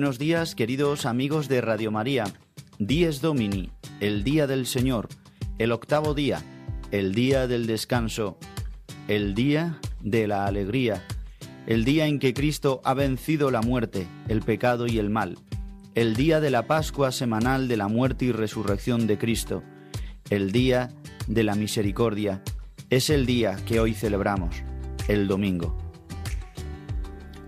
Buenos días, queridos amigos de Radio María. Dies Domini, el día del Señor, el octavo día, el día del descanso, el día de la alegría, el día en que Cristo ha vencido la muerte, el pecado y el mal, el día de la Pascua semanal de la muerte y resurrección de Cristo, el día de la misericordia, es el día que hoy celebramos, el domingo.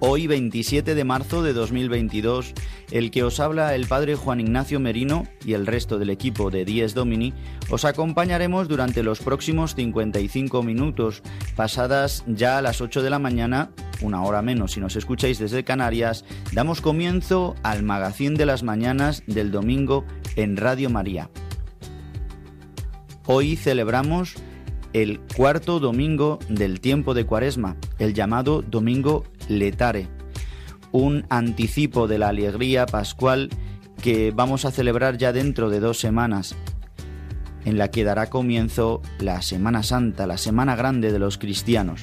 Hoy 27 de marzo de 2022, el que os habla el Padre Juan Ignacio Merino y el resto del equipo de Dies Domini, os acompañaremos durante los próximos 55 minutos, pasadas ya a las 8 de la mañana, una hora menos si nos escucháis desde Canarias, damos comienzo al magazín de las mañanas del domingo en Radio María. Hoy celebramos el cuarto domingo del tiempo de Cuaresma, el llamado Domingo Letare, un anticipo de la alegría pascual que vamos a celebrar ya dentro de dos semanas, en la que dará comienzo la Semana Santa, la Semana Grande de los cristianos,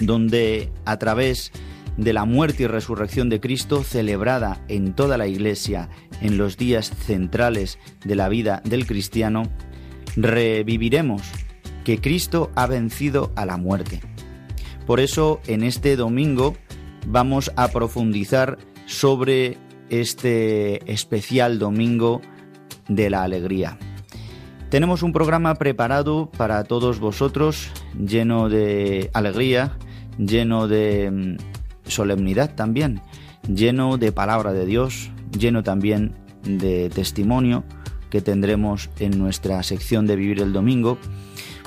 donde a través de la muerte y resurrección de Cristo celebrada en toda la Iglesia en los días centrales de la vida del cristiano, reviviremos que Cristo ha vencido a la muerte. Por eso en este domingo vamos a profundizar sobre este especial domingo de la alegría. Tenemos un programa preparado para todos vosotros, lleno de alegría, lleno de mm, solemnidad también, lleno de palabra de Dios, lleno también de testimonio que tendremos en nuestra sección de Vivir el Domingo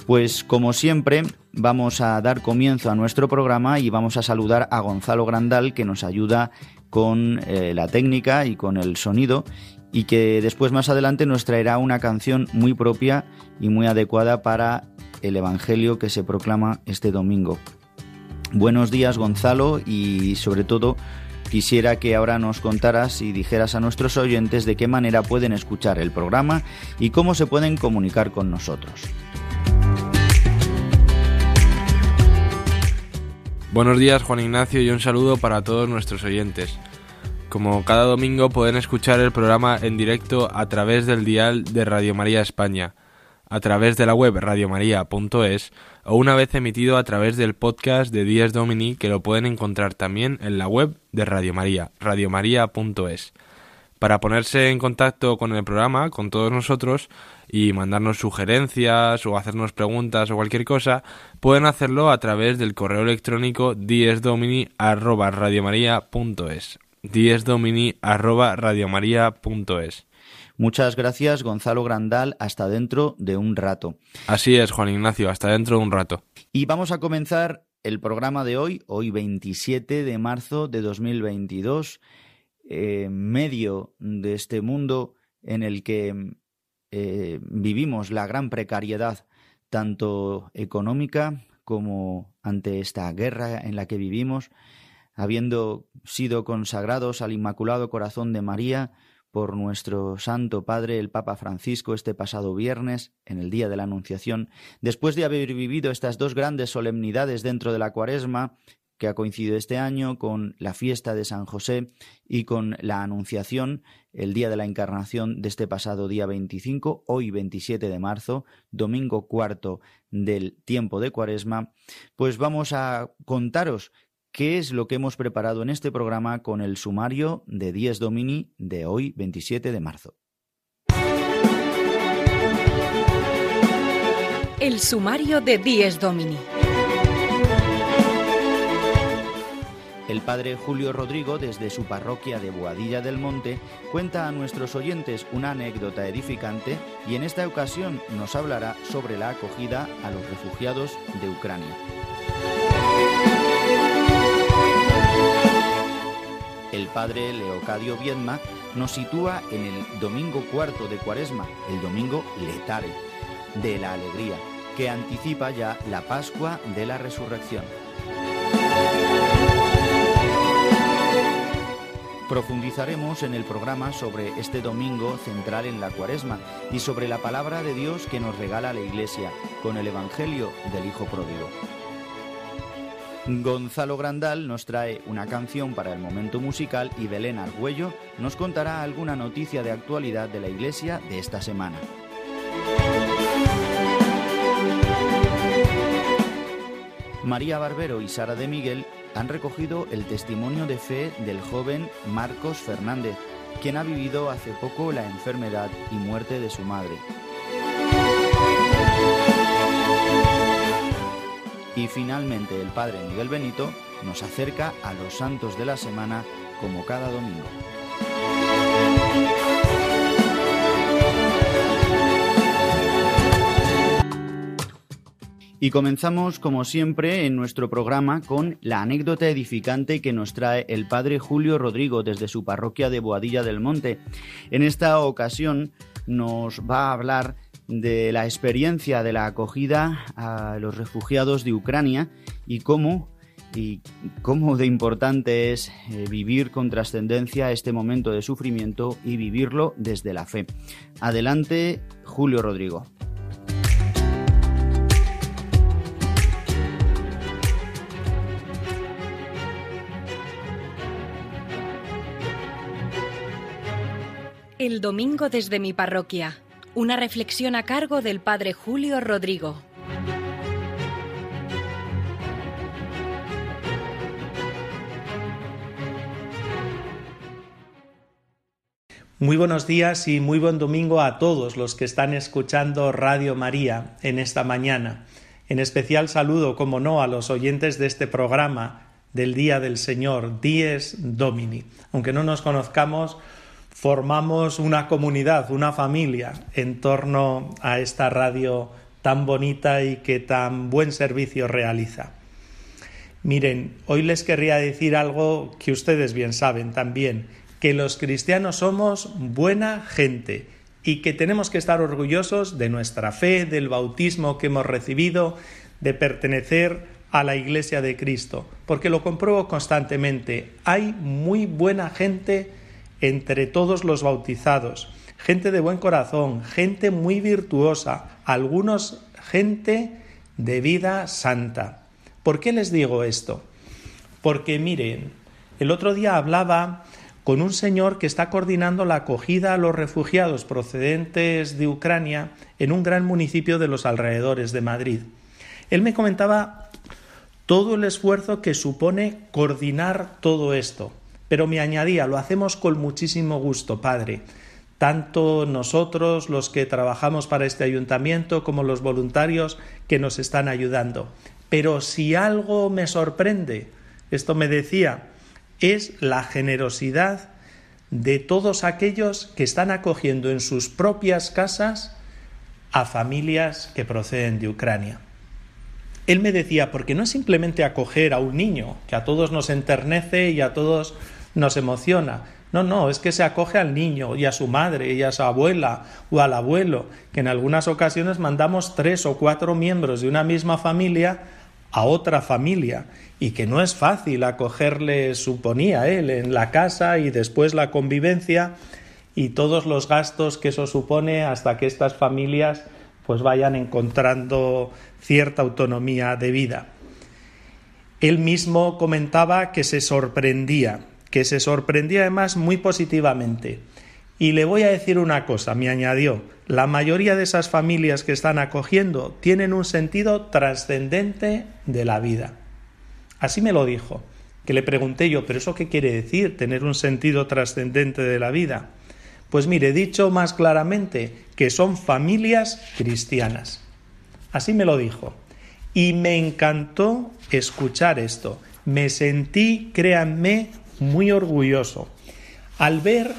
pues como siempre vamos a dar comienzo a nuestro programa y vamos a saludar a Gonzalo Grandal que nos ayuda con eh, la técnica y con el sonido y que después más adelante nos traerá una canción muy propia y muy adecuada para el Evangelio que se proclama este domingo. Buenos días Gonzalo y sobre todo quisiera que ahora nos contaras y dijeras a nuestros oyentes de qué manera pueden escuchar el programa y cómo se pueden comunicar con nosotros. Buenos días Juan Ignacio y un saludo para todos nuestros oyentes. Como cada domingo pueden escuchar el programa en directo a través del dial de Radio María España, a través de la web radiomaria.es o una vez emitido a través del podcast de Díaz Domini que lo pueden encontrar también en la web de Radio María, radiomaria.es. Para ponerse en contacto con el programa, con todos nosotros, y mandarnos sugerencias o hacernos preguntas o cualquier cosa, pueden hacerlo a través del correo electrónico diesdomini@radiomaria.es. diesdomini@radiomaria.es. Muchas gracias, Gonzalo Grandal. Hasta dentro de un rato. Así es, Juan Ignacio, hasta dentro de un rato. Y vamos a comenzar el programa de hoy, hoy 27 de marzo de 2022, en medio de este mundo en el que eh, vivimos la gran precariedad, tanto económica como ante esta guerra en la que vivimos, habiendo sido consagrados al Inmaculado Corazón de María por nuestro Santo Padre el Papa Francisco este pasado viernes, en el día de la Anunciación, después de haber vivido estas dos grandes solemnidades dentro de la Cuaresma, que ha coincidido este año con la fiesta de San José y con la Anunciación, el día de la Encarnación de este pasado día 25, hoy 27 de marzo, domingo cuarto del tiempo de Cuaresma, pues vamos a contaros qué es lo que hemos preparado en este programa con el sumario de 10 Domini de hoy 27 de marzo. El sumario de Dies Domini. El padre Julio Rodrigo, desde su parroquia de Boadilla del Monte, cuenta a nuestros oyentes una anécdota edificante y en esta ocasión nos hablará sobre la acogida a los refugiados de Ucrania. El padre Leocadio Viedma nos sitúa en el domingo cuarto de Cuaresma, el domingo letare, de la alegría, que anticipa ya la Pascua de la Resurrección. Profundizaremos en el programa sobre este domingo central en la cuaresma y sobre la palabra de Dios que nos regala la Iglesia con el Evangelio del Hijo Pródigo. Gonzalo Grandal nos trae una canción para el momento musical y Belén Argüello nos contará alguna noticia de actualidad de la Iglesia de esta semana. María Barbero y Sara de Miguel han recogido el testimonio de fe del joven Marcos Fernández, quien ha vivido hace poco la enfermedad y muerte de su madre. Y finalmente el Padre Miguel Benito nos acerca a los santos de la semana como cada domingo. Y comenzamos, como siempre, en nuestro programa con la anécdota edificante que nos trae el padre Julio Rodrigo desde su parroquia de Boadilla del Monte. En esta ocasión nos va a hablar de la experiencia de la acogida a los refugiados de Ucrania y cómo y cómo de importante es eh, vivir con trascendencia este momento de sufrimiento y vivirlo desde la fe. Adelante, Julio Rodrigo. El domingo desde mi parroquia. Una reflexión a cargo del Padre Julio Rodrigo. Muy buenos días y muy buen domingo a todos los que están escuchando Radio María en esta mañana. En especial saludo, como no, a los oyentes de este programa del Día del Señor, Dies Domini. Aunque no nos conozcamos, formamos una comunidad, una familia en torno a esta radio tan bonita y que tan buen servicio realiza. Miren, hoy les querría decir algo que ustedes bien saben también, que los cristianos somos buena gente y que tenemos que estar orgullosos de nuestra fe, del bautismo que hemos recibido, de pertenecer a la Iglesia de Cristo, porque lo compruebo constantemente. Hay muy buena gente entre todos los bautizados, gente de buen corazón, gente muy virtuosa, algunos gente de vida santa. ¿Por qué les digo esto? Porque miren, el otro día hablaba con un señor que está coordinando la acogida a los refugiados procedentes de Ucrania en un gran municipio de los alrededores de Madrid. Él me comentaba todo el esfuerzo que supone coordinar todo esto. Pero me añadía, lo hacemos con muchísimo gusto, Padre. Tanto nosotros, los que trabajamos para este ayuntamiento, como los voluntarios que nos están ayudando. Pero si algo me sorprende, esto me decía, es la generosidad de todos aquellos que están acogiendo en sus propias casas a familias que proceden de Ucrania. Él me decía, porque no es simplemente acoger a un niño, que a todos nos enternece y a todos nos emociona. No, no, es que se acoge al niño y a su madre y a su abuela o al abuelo, que en algunas ocasiones mandamos tres o cuatro miembros de una misma familia a otra familia y que no es fácil acogerle, suponía él, en la casa y después la convivencia y todos los gastos que eso supone hasta que estas familias pues vayan encontrando cierta autonomía de vida. Él mismo comentaba que se sorprendía que se sorprendía además muy positivamente. Y le voy a decir una cosa, me añadió, la mayoría de esas familias que están acogiendo tienen un sentido trascendente de la vida. Así me lo dijo, que le pregunté yo, pero ¿eso qué quiere decir, tener un sentido trascendente de la vida? Pues mire, dicho más claramente, que son familias cristianas. Así me lo dijo. Y me encantó escuchar esto. Me sentí, créanme, muy orgulloso al ver,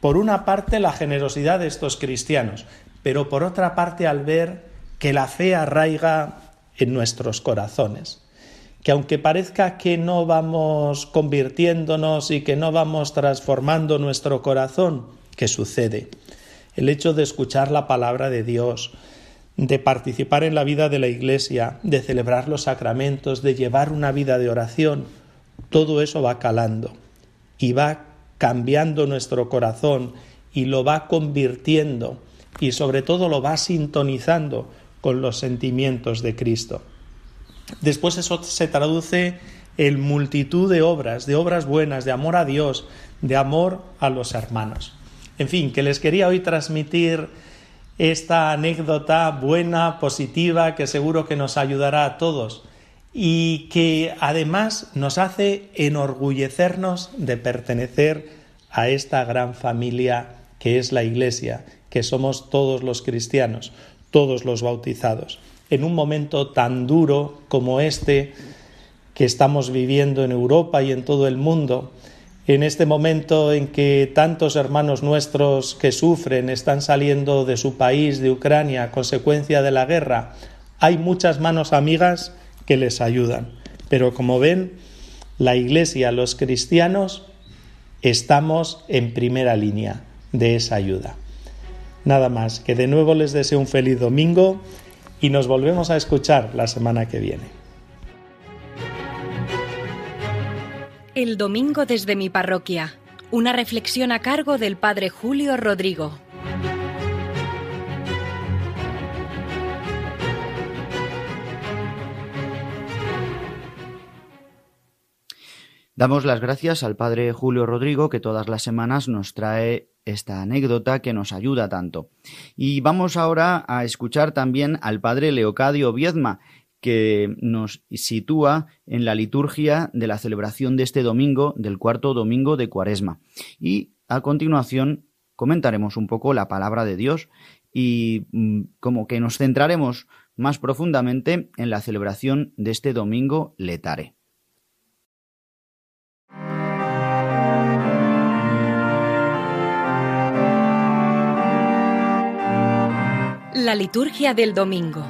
por una parte, la generosidad de estos cristianos, pero por otra parte al ver que la fe arraiga en nuestros corazones que aunque parezca que no vamos convirtiéndonos y que no vamos transformando nuestro corazón, ¿qué sucede? El hecho de escuchar la palabra de Dios, de participar en la vida de la Iglesia, de celebrar los sacramentos, de llevar una vida de oración, todo eso va calando y va cambiando nuestro corazón y lo va convirtiendo y sobre todo lo va sintonizando con los sentimientos de Cristo. Después eso se traduce en multitud de obras, de obras buenas, de amor a Dios, de amor a los hermanos. En fin, que les quería hoy transmitir esta anécdota buena, positiva, que seguro que nos ayudará a todos y que además nos hace enorgullecernos de pertenecer a esta gran familia que es la Iglesia, que somos todos los cristianos, todos los bautizados. En un momento tan duro como este que estamos viviendo en Europa y en todo el mundo, en este momento en que tantos hermanos nuestros que sufren están saliendo de su país, de Ucrania, a consecuencia de la guerra, hay muchas manos amigas que les ayudan. Pero como ven, la Iglesia, los cristianos, estamos en primera línea de esa ayuda. Nada más, que de nuevo les deseo un feliz domingo y nos volvemos a escuchar la semana que viene. El domingo desde mi parroquia. Una reflexión a cargo del Padre Julio Rodrigo. Damos las gracias al Padre Julio Rodrigo que todas las semanas nos trae esta anécdota que nos ayuda tanto. Y vamos ahora a escuchar también al padre Leocadio Viedma, que nos sitúa en la liturgia de la celebración de este domingo, del cuarto domingo de Cuaresma. Y a continuación comentaremos un poco la palabra de Dios y mm, como que nos centraremos más profundamente en la celebración de este domingo letare. La liturgia del domingo,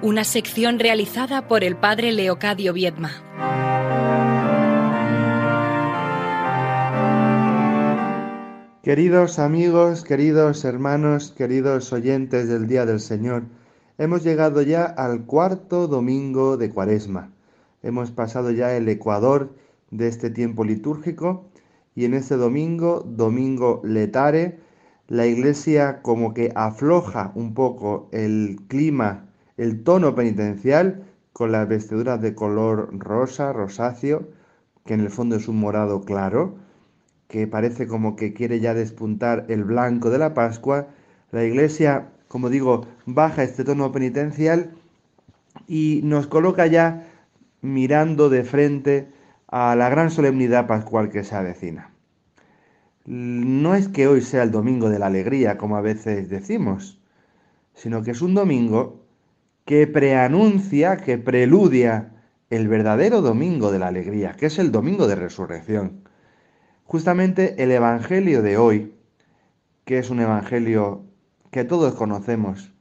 una sección realizada por el padre Leocadio Viedma. Queridos amigos, queridos hermanos, queridos oyentes del Día del Señor, hemos llegado ya al cuarto domingo de Cuaresma. Hemos pasado ya el ecuador de este tiempo litúrgico y en este domingo, domingo letare, la iglesia como que afloja un poco el clima, el tono penitencial con las vestiduras de color rosa, rosáceo, que en el fondo es un morado claro, que parece como que quiere ya despuntar el blanco de la Pascua. La iglesia, como digo, baja este tono penitencial y nos coloca ya mirando de frente a la gran solemnidad pascual que se avecina no es que hoy sea el domingo de la alegría, como a veces decimos, sino que es un domingo que preanuncia, que preludia el verdadero domingo de la alegría, que es el domingo de resurrección. Justamente el Evangelio de hoy, que es un Evangelio que todos conocemos,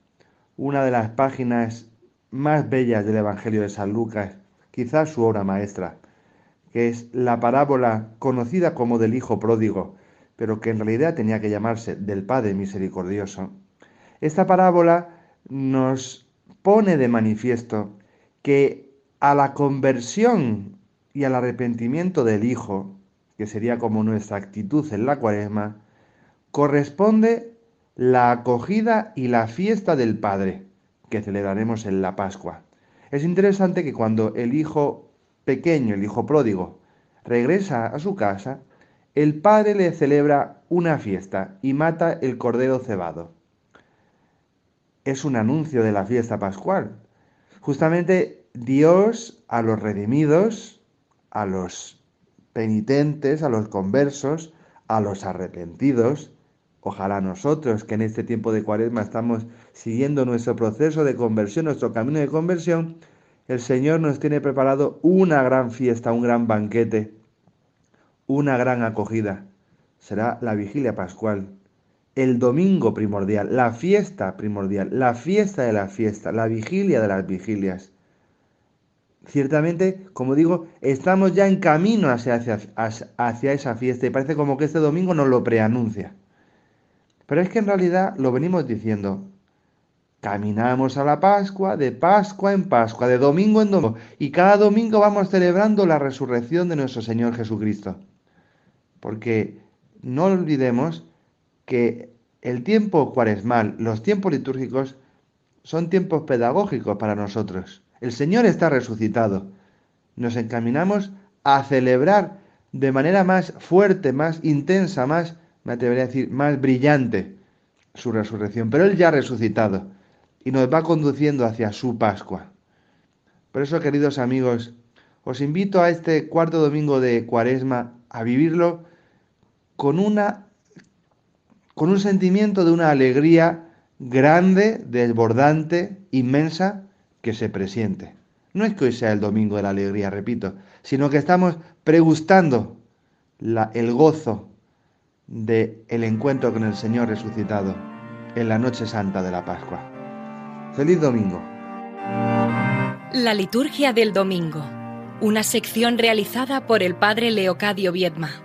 una de las páginas más bellas del Evangelio de San Lucas, quizás su obra maestra, que es la parábola conocida como del Hijo Pródigo, pero que en realidad tenía que llamarse del Padre Misericordioso, esta parábola nos pone de manifiesto que a la conversión y al arrepentimiento del Hijo, que sería como nuestra actitud en la cuaresma, corresponde la acogida y la fiesta del Padre, que celebraremos en la Pascua. Es interesante que cuando el hijo pequeño, el hijo pródigo, regresa a su casa, el padre le celebra una fiesta y mata el cordero cebado. Es un anuncio de la fiesta pascual. Justamente Dios a los redimidos, a los penitentes, a los conversos, a los arrepentidos, Ojalá nosotros que en este tiempo de cuaresma estamos siguiendo nuestro proceso de conversión, nuestro camino de conversión, el Señor nos tiene preparado una gran fiesta, un gran banquete, una gran acogida. Será la vigilia pascual, el domingo primordial, la fiesta primordial, la fiesta de la fiesta, la vigilia de las vigilias. Ciertamente, como digo, estamos ya en camino hacia, hacia, esa fiesta y parece como que este domingo nos lo preanuncia. Pero es que en realidad lo venimos diciendo. Caminamos a la Pascua, de Pascua en Pascua, de domingo en domingo, y cada domingo vamos celebrando la resurrección de nuestro Señor Jesucristo. Porque no olvidemos que el tiempo cuaresmal, los tiempos litúrgicos, son tiempos pedagógicos para nosotros. El Señor está resucitado. Nos encaminamos a celebrar de manera más fuerte, más intensa, más me atrevería a decir, más brillante su resurrección. Pero Él ya ha resucitado y nos va conduciendo hacia su Pascua. Por eso, queridos amigos, os invito a este cuarto domingo de Cuaresma a vivirlo con una con un sentimiento de una alegría grande, desbordante, inmensa que se presiente. No es que hoy sea el domingo de la alegría, repito, sino que estamos pregustando el gozo de el encuentro con el Señor resucitado en la noche santa de la Pascua. Feliz domingo. La liturgia del domingo, una sección realizada por el Padre Leocadio Viedma.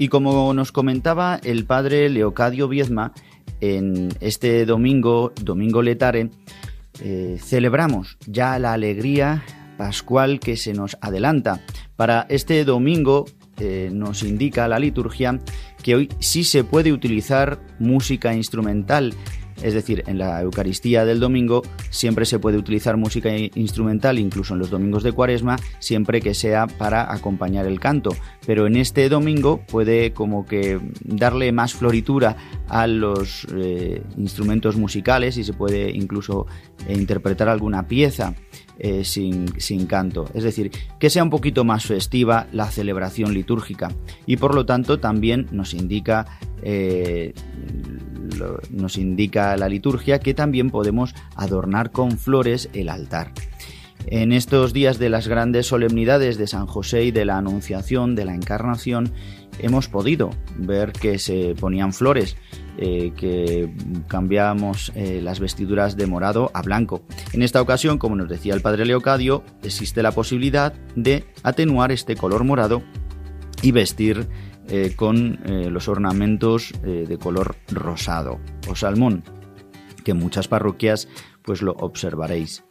Y como nos comentaba el padre Leocadio Viezma, en este domingo, domingo letare, eh, celebramos ya la alegría pascual que se nos adelanta. Para este domingo eh, nos indica la liturgia que hoy sí se puede utilizar música instrumental es decir, en la Eucaristía del domingo siempre se puede utilizar música instrumental, incluso en los domingos de Cuaresma, siempre que sea para acompañar el canto. Pero en este domingo puede como que darle más floritura a los eh, instrumentos musicales y se puede incluso eh, interpretar alguna pieza. Eh, sin, canto. Es decir, que sea un poquito más festiva la celebración litúrgica. Y por lo tanto también nos indica nos indica la liturgia que también podemos adornar con flores el altar. En estos días de las grandes solemnidades de San José y de la Anunciación, de la Encarnación, hemos podido ver que se ponían flores, eh, que cambiamos eh, las vestiduras de morado a blanco. En esta ocasión, como nos decía el padre Leocadio, existe la posibilidad de atenuar este color morado y vestir eh, con eh, los ornamentos eh, de color rosado o salmón, que en muchas parroquias pues lo observaréis.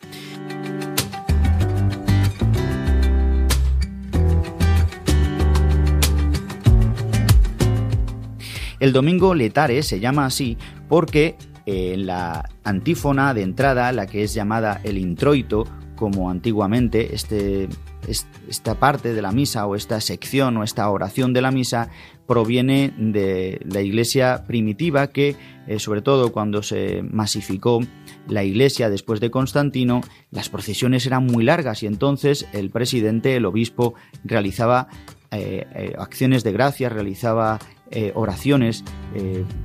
El domingo letare se llama así porque en la antífona de entrada, la que es llamada el introito, como antiguamente este esta parte de la misa o esta sección o esta oración de la misa proviene de la iglesia primitiva que, eh, sobre todo cuando se masificó la iglesia después de Constantino, las procesiones eran muy largas y entonces el presidente, el obispo, realizaba eh, eh, acciones de gracia, realizaba oraciones,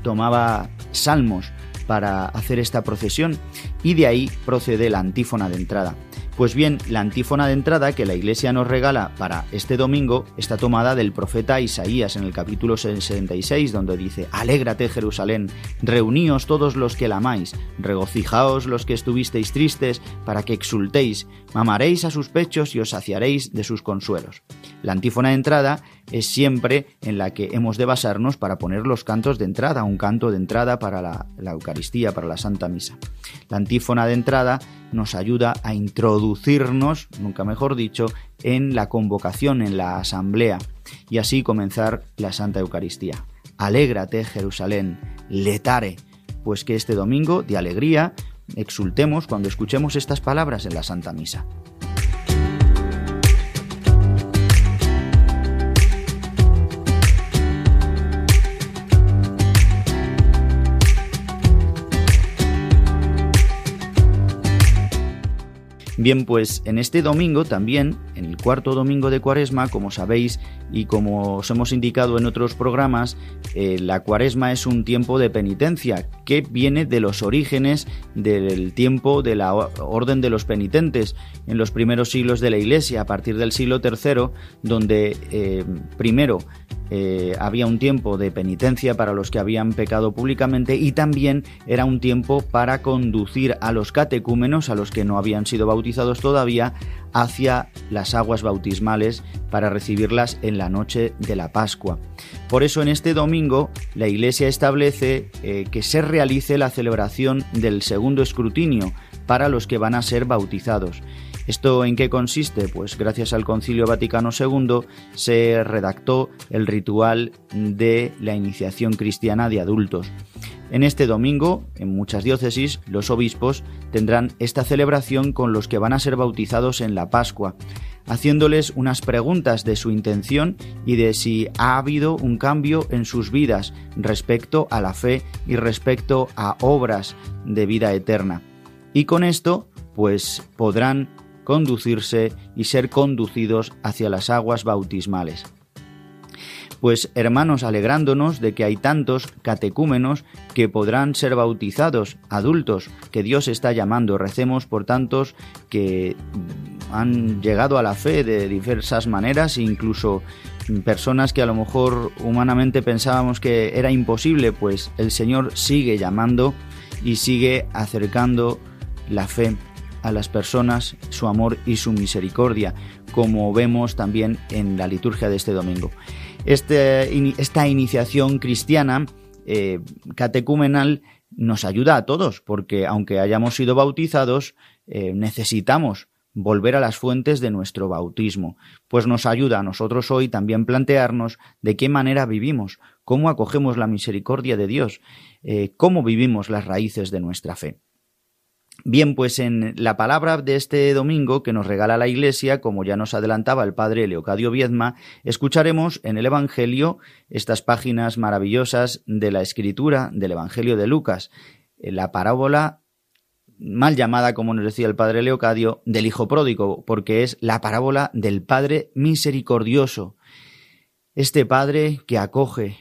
tomaba salmos para hacer esta procesión y de ahí procede la antífona de entrada. Pues bien, la antífona de entrada que la Iglesia nos regala para este domingo está tomada del profeta Isaías en el capítulo 66, donde dice, Alégrate Jerusalén, reuníos todos los que la amáis, regocijaos los que estuvisteis tristes, para que exultéis, mamaréis a sus pechos y os saciaréis de sus consuelos. La antífona de entrada es siempre en la que hemos de basarnos para poner los cantos de entrada, un canto de entrada para la, Eucaristía, para la Santa Misa. La antífona de entrada nos ayuda a introducirnos, nunca mejor dicho, en la convocación, en la asamblea, y así comenzar la Santa Eucaristía. Alégrate, Jerusalén, letare, pues que este domingo de alegría exultemos cuando escuchemos estas palabras en la Santa Misa. Bien, pues en este domingo también, en el cuarto domingo de Cuaresma, como sabéis y como os hemos indicado en otros programas, eh, la Cuaresma es un tiempo de penitencia que viene de los orígenes del tiempo de la orden de los penitentes en los primeros siglos de la Iglesia, a partir del siglo III, donde eh, primero eh, había un tiempo de penitencia para los que habían pecado públicamente y también era un tiempo para conducir a los catecúmenos, a los que no habían sido bautizados todavía, hacia las aguas bautismales para recibirlas en la noche de la Pascua. Por eso en este domingo la Iglesia establece eh, que se realice la celebración del segundo escrutinio para los que van a ser bautizados. ¿Esto en qué consiste? Pues gracias al Concilio Vaticano II se redactó el ritual de la iniciación cristiana de adultos. En este domingo, en muchas diócesis, los obispos tendrán esta celebración con los que van a ser bautizados en la Pascua, haciéndoles unas preguntas de su intención y de si ha habido un cambio en sus vidas respecto a la fe y respecto a obras de vida eterna. Y con esto, pues podrán conducirse y ser conducidos hacia las aguas bautismales. Pues hermanos, alegrándonos de que hay tantos catecúmenos que podrán ser bautizados, adultos, que Dios está llamando, recemos por tantos que han llegado a la fe de diversas maneras, incluso personas que a lo mejor humanamente pensábamos que era imposible, pues el Señor sigue llamando y sigue acercando la fe a las personas su amor y su misericordia, como vemos también en la liturgia de este domingo. Este, esta iniciación cristiana eh, catecumenal nos ayuda a todos, porque aunque hayamos sido bautizados, eh, necesitamos volver a las fuentes de nuestro bautismo, pues nos ayuda a nosotros hoy también plantearnos de qué manera vivimos, cómo acogemos la misericordia de Dios, eh, cómo vivimos las raíces de nuestra fe. Bien, pues en la palabra de este domingo que nos regala la Iglesia, como ya nos adelantaba el padre Leocadio Viedma, escucharemos en el Evangelio estas páginas maravillosas de la escritura del Evangelio de Lucas, la parábola mal llamada, como nos decía el padre Leocadio, del Hijo Pródigo, porque es la parábola del Padre misericordioso, este Padre que acoge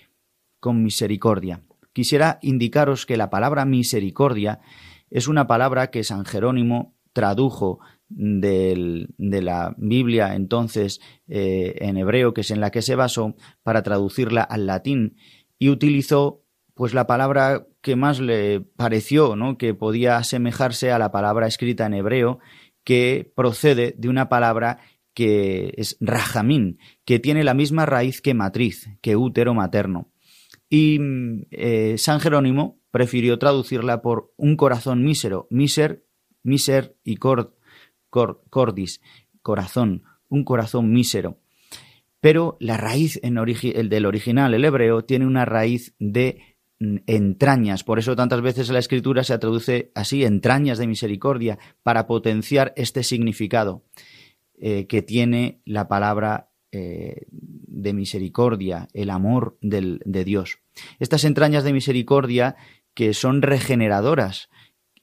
con misericordia. Quisiera indicaros que la palabra misericordia es una palabra que San Jerónimo tradujo de la Biblia entonces eh, en hebreo, que es en la que se basó, para traducirla al latín y utilizó pues la palabra que más le pareció, ¿no? que podía asemejarse a la palabra escrita en hebreo, que procede de una palabra que es rajamín, que tiene la misma raíz que matriz, que útero materno. Y eh, San Jerónimo prefirió traducirla por un corazón mísero, miser, miser y cordis, corazón, un corazón mísero. Pero la raíz del original, el hebreo, tiene una raíz de mm, entrañas. Por eso tantas veces la escritura se traduce así, entrañas de misericordia, para potenciar este significado eh, que tiene la palabra eh, de misericordia, el amor de Dios. Estas entrañas de misericordia que son regeneradoras,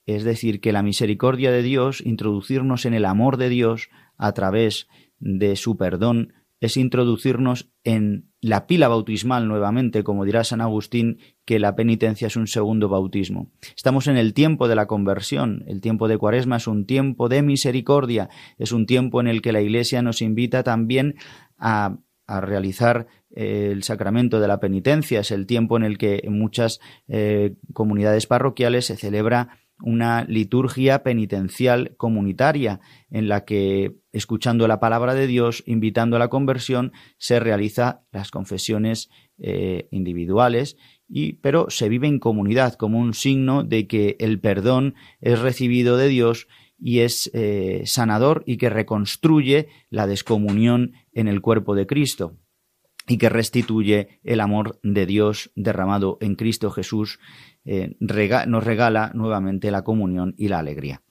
es decir, que la misericordia de Dios, introducirnos en el amor de Dios a través de su perdón, es introducirnos en la pila bautismal nuevamente, como dirá San Agustín, que la penitencia es un segundo bautismo. Estamos en el tiempo de la conversión, el tiempo de Cuaresma es un tiempo de misericordia, es un tiempo en el que la Iglesia nos invita también a, a realizar el sacramento de la penitencia, es el tiempo en el que en muchas eh, comunidades parroquiales se celebra una liturgia penitencial comunitaria en la que, escuchando la palabra de Dios, invitando a la conversión, se realiza las confesiones eh, individuales, y, pero se vive en comunidad como un signo de que el perdón es recibido de Dios y es eh, sanador y que reconstruye la descomunión en el cuerpo de Cristo y que restituye el amor de Dios derramado en Cristo Jesús, eh, nos regala nuevamente la comunión y la alegría.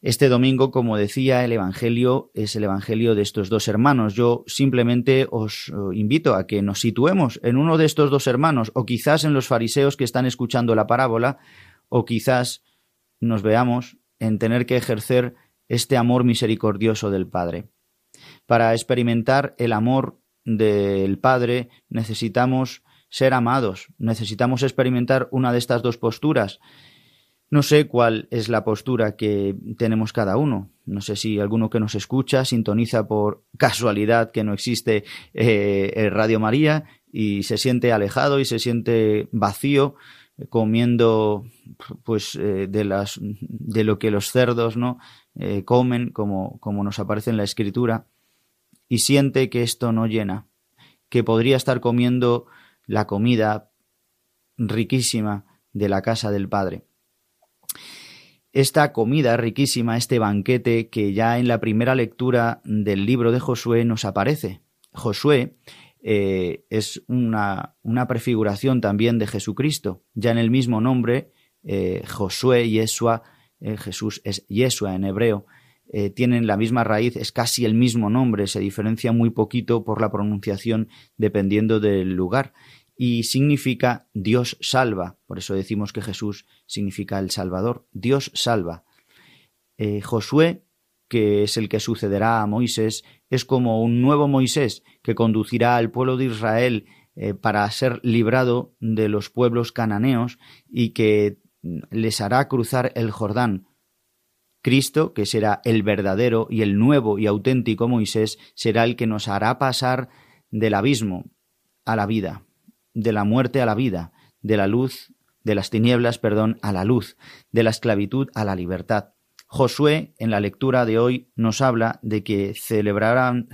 Este domingo, como decía, el Evangelio es el Evangelio de estos dos hermanos. Yo simplemente os eh, invito a que nos situemos en uno de estos dos hermanos, o quizás en los fariseos que están escuchando la parábola, o quizás nos veamos en tener que ejercer este amor misericordioso del Padre. Para experimentar el amor del Padre necesitamos ser amados, necesitamos experimentar una de estas dos posturas. No sé cuál es la postura que tenemos cada uno. No sé si alguno que nos escucha sintoniza por casualidad que no existe eh, Radio María y se siente alejado y se siente vacío comiendo pues eh, de las de lo que los cerdos no eh, comen como, como nos aparece en la escritura y siente que esto no llena que podría estar comiendo la comida riquísima de la casa del padre esta comida riquísima este banquete que ya en la primera lectura del libro de Josué nos aparece Josué eh, es una, una, prefiguración también de Jesucristo. Ya en el mismo nombre, eh, Josué, Yeshua, eh, Jesús es Yeshua en hebreo, tienen la misma raíz, es casi el mismo nombre, se diferencia muy poquito por la pronunciación dependiendo del lugar. Y significa Dios salva, por eso decimos que Jesús significa el Salvador, Dios salva. Josué que es el que sucederá a Moisés, es como un nuevo Moisés que conducirá al pueblo de Israel eh, para ser librado de los pueblos cananeos y que les hará cruzar el Jordán. Cristo, que será el verdadero y el nuevo y auténtico Moisés, será el que nos hará pasar del abismo a la vida, de la muerte a la vida, de la luz, de las tinieblas, perdón, a la luz, de la esclavitud a la libertad. Josué, en la lectura de hoy, nos habla de que celebraron,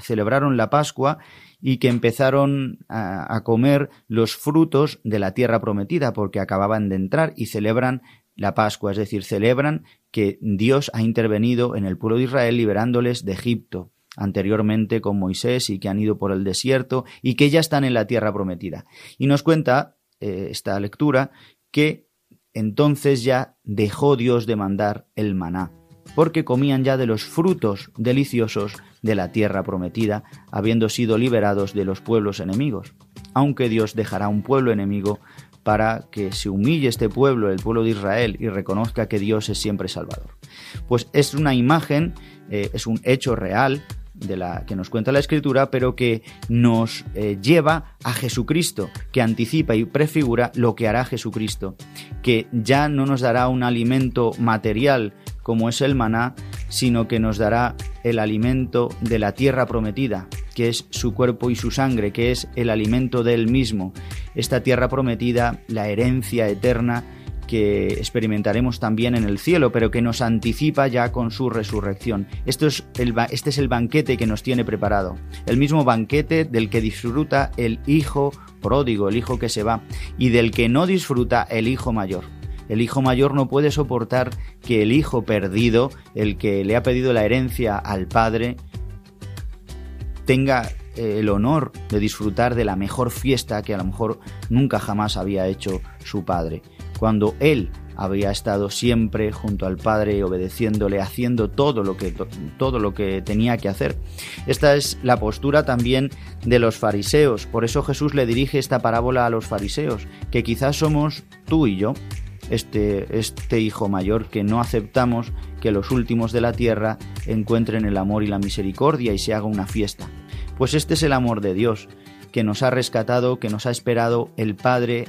la Pascua y que empezaron a, a, comer los frutos de la tierra prometida, porque acababan de entrar y celebran la Pascua, es decir, celebran que Dios ha intervenido en el pueblo de Israel liberándoles de Egipto anteriormente con Moisés y que han ido por el desierto y que ya están en la tierra prometida. Y nos cuenta eh, esta lectura que entonces ya dejó Dios de mandar el maná porque comían ya de los frutos deliciosos de la tierra prometida, habiendo sido liberados de los pueblos enemigos. Aunque Dios dejará un pueblo enemigo para que se humille este pueblo, el pueblo de Israel, y reconozca que Dios es siempre Salvador. Pues es una imagen, eh, es un hecho real de la que nos cuenta la escritura, pero que nos eh, lleva a Jesucristo, que anticipa y prefigura lo que hará Jesucristo, que ya no nos dará un alimento material como es el maná, sino que nos dará el alimento de la tierra prometida, que es su cuerpo y su sangre, que es el alimento de él mismo. Esta tierra prometida, la herencia eterna que experimentaremos también en el cielo, pero que nos anticipa ya con su resurrección. Esto es el, este es el banquete que nos tiene preparado, el mismo banquete del que disfruta el hijo pródigo, el hijo que se va, y del que no disfruta el hijo mayor. El hijo mayor no puede soportar que el hijo perdido, el que le ha pedido la herencia al padre, tenga eh, el honor de disfrutar de la mejor fiesta que a lo mejor nunca jamás había hecho su padre, cuando él había estado siempre junto al Padre, obedeciéndole, haciendo todo lo que todo lo que tenía que hacer. Esta es la postura también de los fariseos. Por eso Jesús le dirige esta parábola a los fariseos, que quizás somos tú y yo, este, este hijo mayor que no aceptamos que los últimos de la tierra encuentren el amor y la misericordia y se haga una fiesta. Pues este es el amor de Dios, que nos ha rescatado, que nos ha esperado el Padre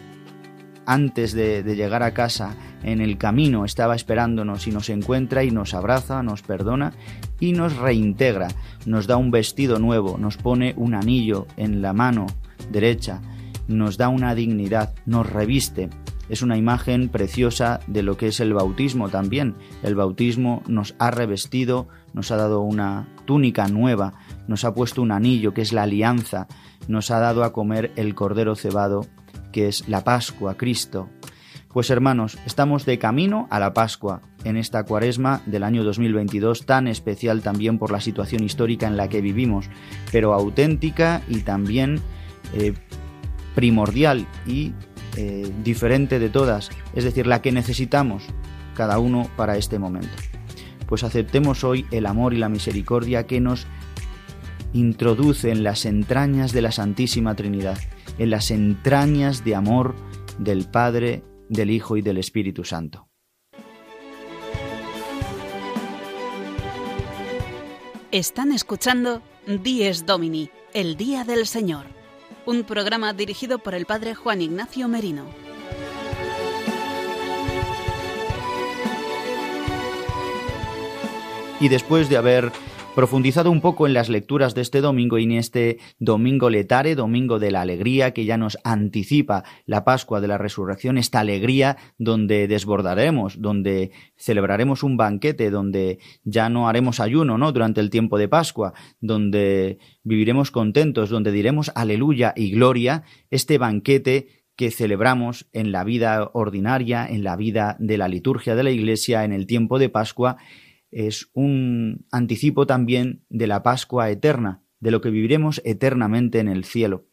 antes de, de, llegar a casa, en el camino. Estaba esperándonos y nos encuentra y nos abraza, nos perdona y nos reintegra, nos da un vestido nuevo, nos pone un anillo en la mano derecha, nos da una dignidad, nos reviste es una imagen preciosa de lo que es el bautismo también. El bautismo nos ha revestido, nos ha dado una túnica nueva, nos ha puesto un anillo que es la alianza, nos ha dado a comer el cordero cebado que es la Pascua, Cristo. Pues hermanos, estamos de camino a la Pascua en esta cuaresma del año 2022, tan especial también por la situación histórica en la que vivimos, pero auténtica y también eh, primordial y eh, diferente de todas, es decir, la que necesitamos cada uno para este momento. Pues aceptemos hoy el amor y la misericordia que nos introduce en las entrañas de la Santísima Trinidad, en las entrañas de amor del Padre, del Hijo y del Espíritu Santo. Están escuchando Dies Domini, el Día del Señor, un programa dirigido por el Padre Juan Ignacio Merino. Y después de haber profundizado un poco en las lecturas de este domingo y en este domingo letare, domingo de la alegría, que ya nos anticipa la Pascua de la Resurrección, esta alegría donde desbordaremos, donde celebraremos un banquete, donde ya no haremos ayuno, ¿no? Durante el tiempo de Pascua, donde viviremos contentos, donde diremos aleluya y gloria, este banquete que celebramos en la vida ordinaria, en la vida de la liturgia de la Iglesia, en el tiempo de Pascua, es un anticipo también de la Pascua eterna, de lo que viviremos eternamente en el cielo.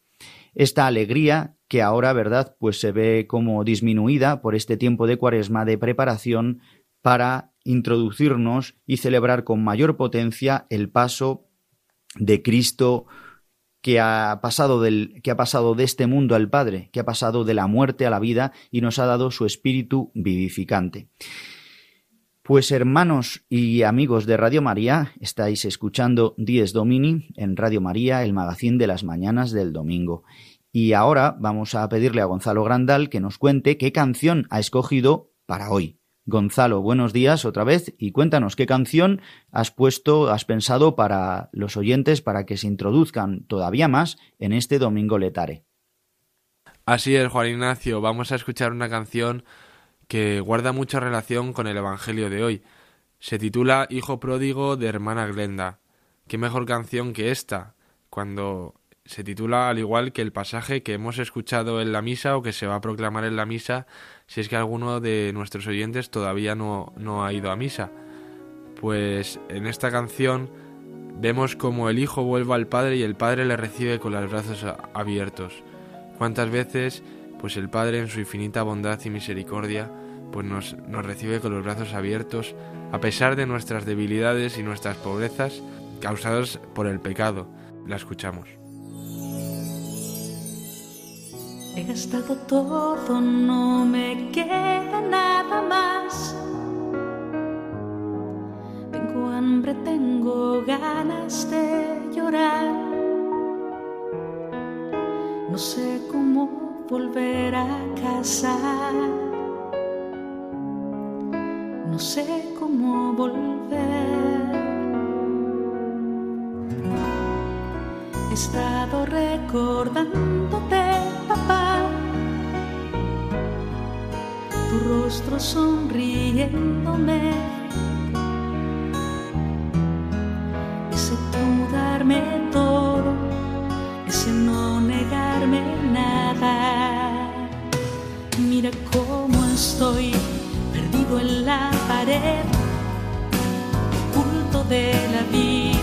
Esta alegría que ahora, ¿verdad?, pues se ve como disminuida por este tiempo de cuaresma de preparación para introducirnos y celebrar con mayor potencia el paso de Cristo que ha pasado del que ha pasado de este mundo al Padre, que ha pasado de la muerte a la vida y nos ha dado su espíritu vivificante. Pues hermanos y amigos de Radio María, estáis escuchando Dies Domini en Radio María, el magazín de las mañanas del domingo. Y ahora vamos a pedirle a Gonzalo Grandal que nos cuente qué canción ha escogido para hoy. Gonzalo, buenos días otra vez y cuéntanos qué canción has puesto, has pensado para los oyentes para que se introduzcan todavía más en este domingo letare. Así es, Juan Ignacio, vamos a escuchar una canción que guarda mucha relación con el Evangelio de hoy. Se titula Hijo pródigo de hermana Glenda. ¿Qué mejor canción que esta? Cuando se titula al igual que el pasaje que hemos escuchado en la misa o que se va a proclamar en la misa si es que alguno de nuestros oyentes todavía no, no ha ido a misa. Pues en esta canción vemos como el Hijo vuelve al Padre y el Padre le recibe con los brazos abiertos. ¿Cuántas veces pues el Padre en su infinita bondad y misericordia pues nos, nos recibe con los brazos abiertos a pesar de nuestras debilidades y nuestras pobrezas causadas por el pecado. La escuchamos. He gastado todo, no me queda nada más. Tengo hambre, tengo ganas de llorar. No sé cómo volver a casa no sé cómo volver. He estado recordándote, papá, tu rostro sonriéndome. Ese tú darme todo, ese no negarme nada. Mira cómo estoy en la pared, oculto de la vida,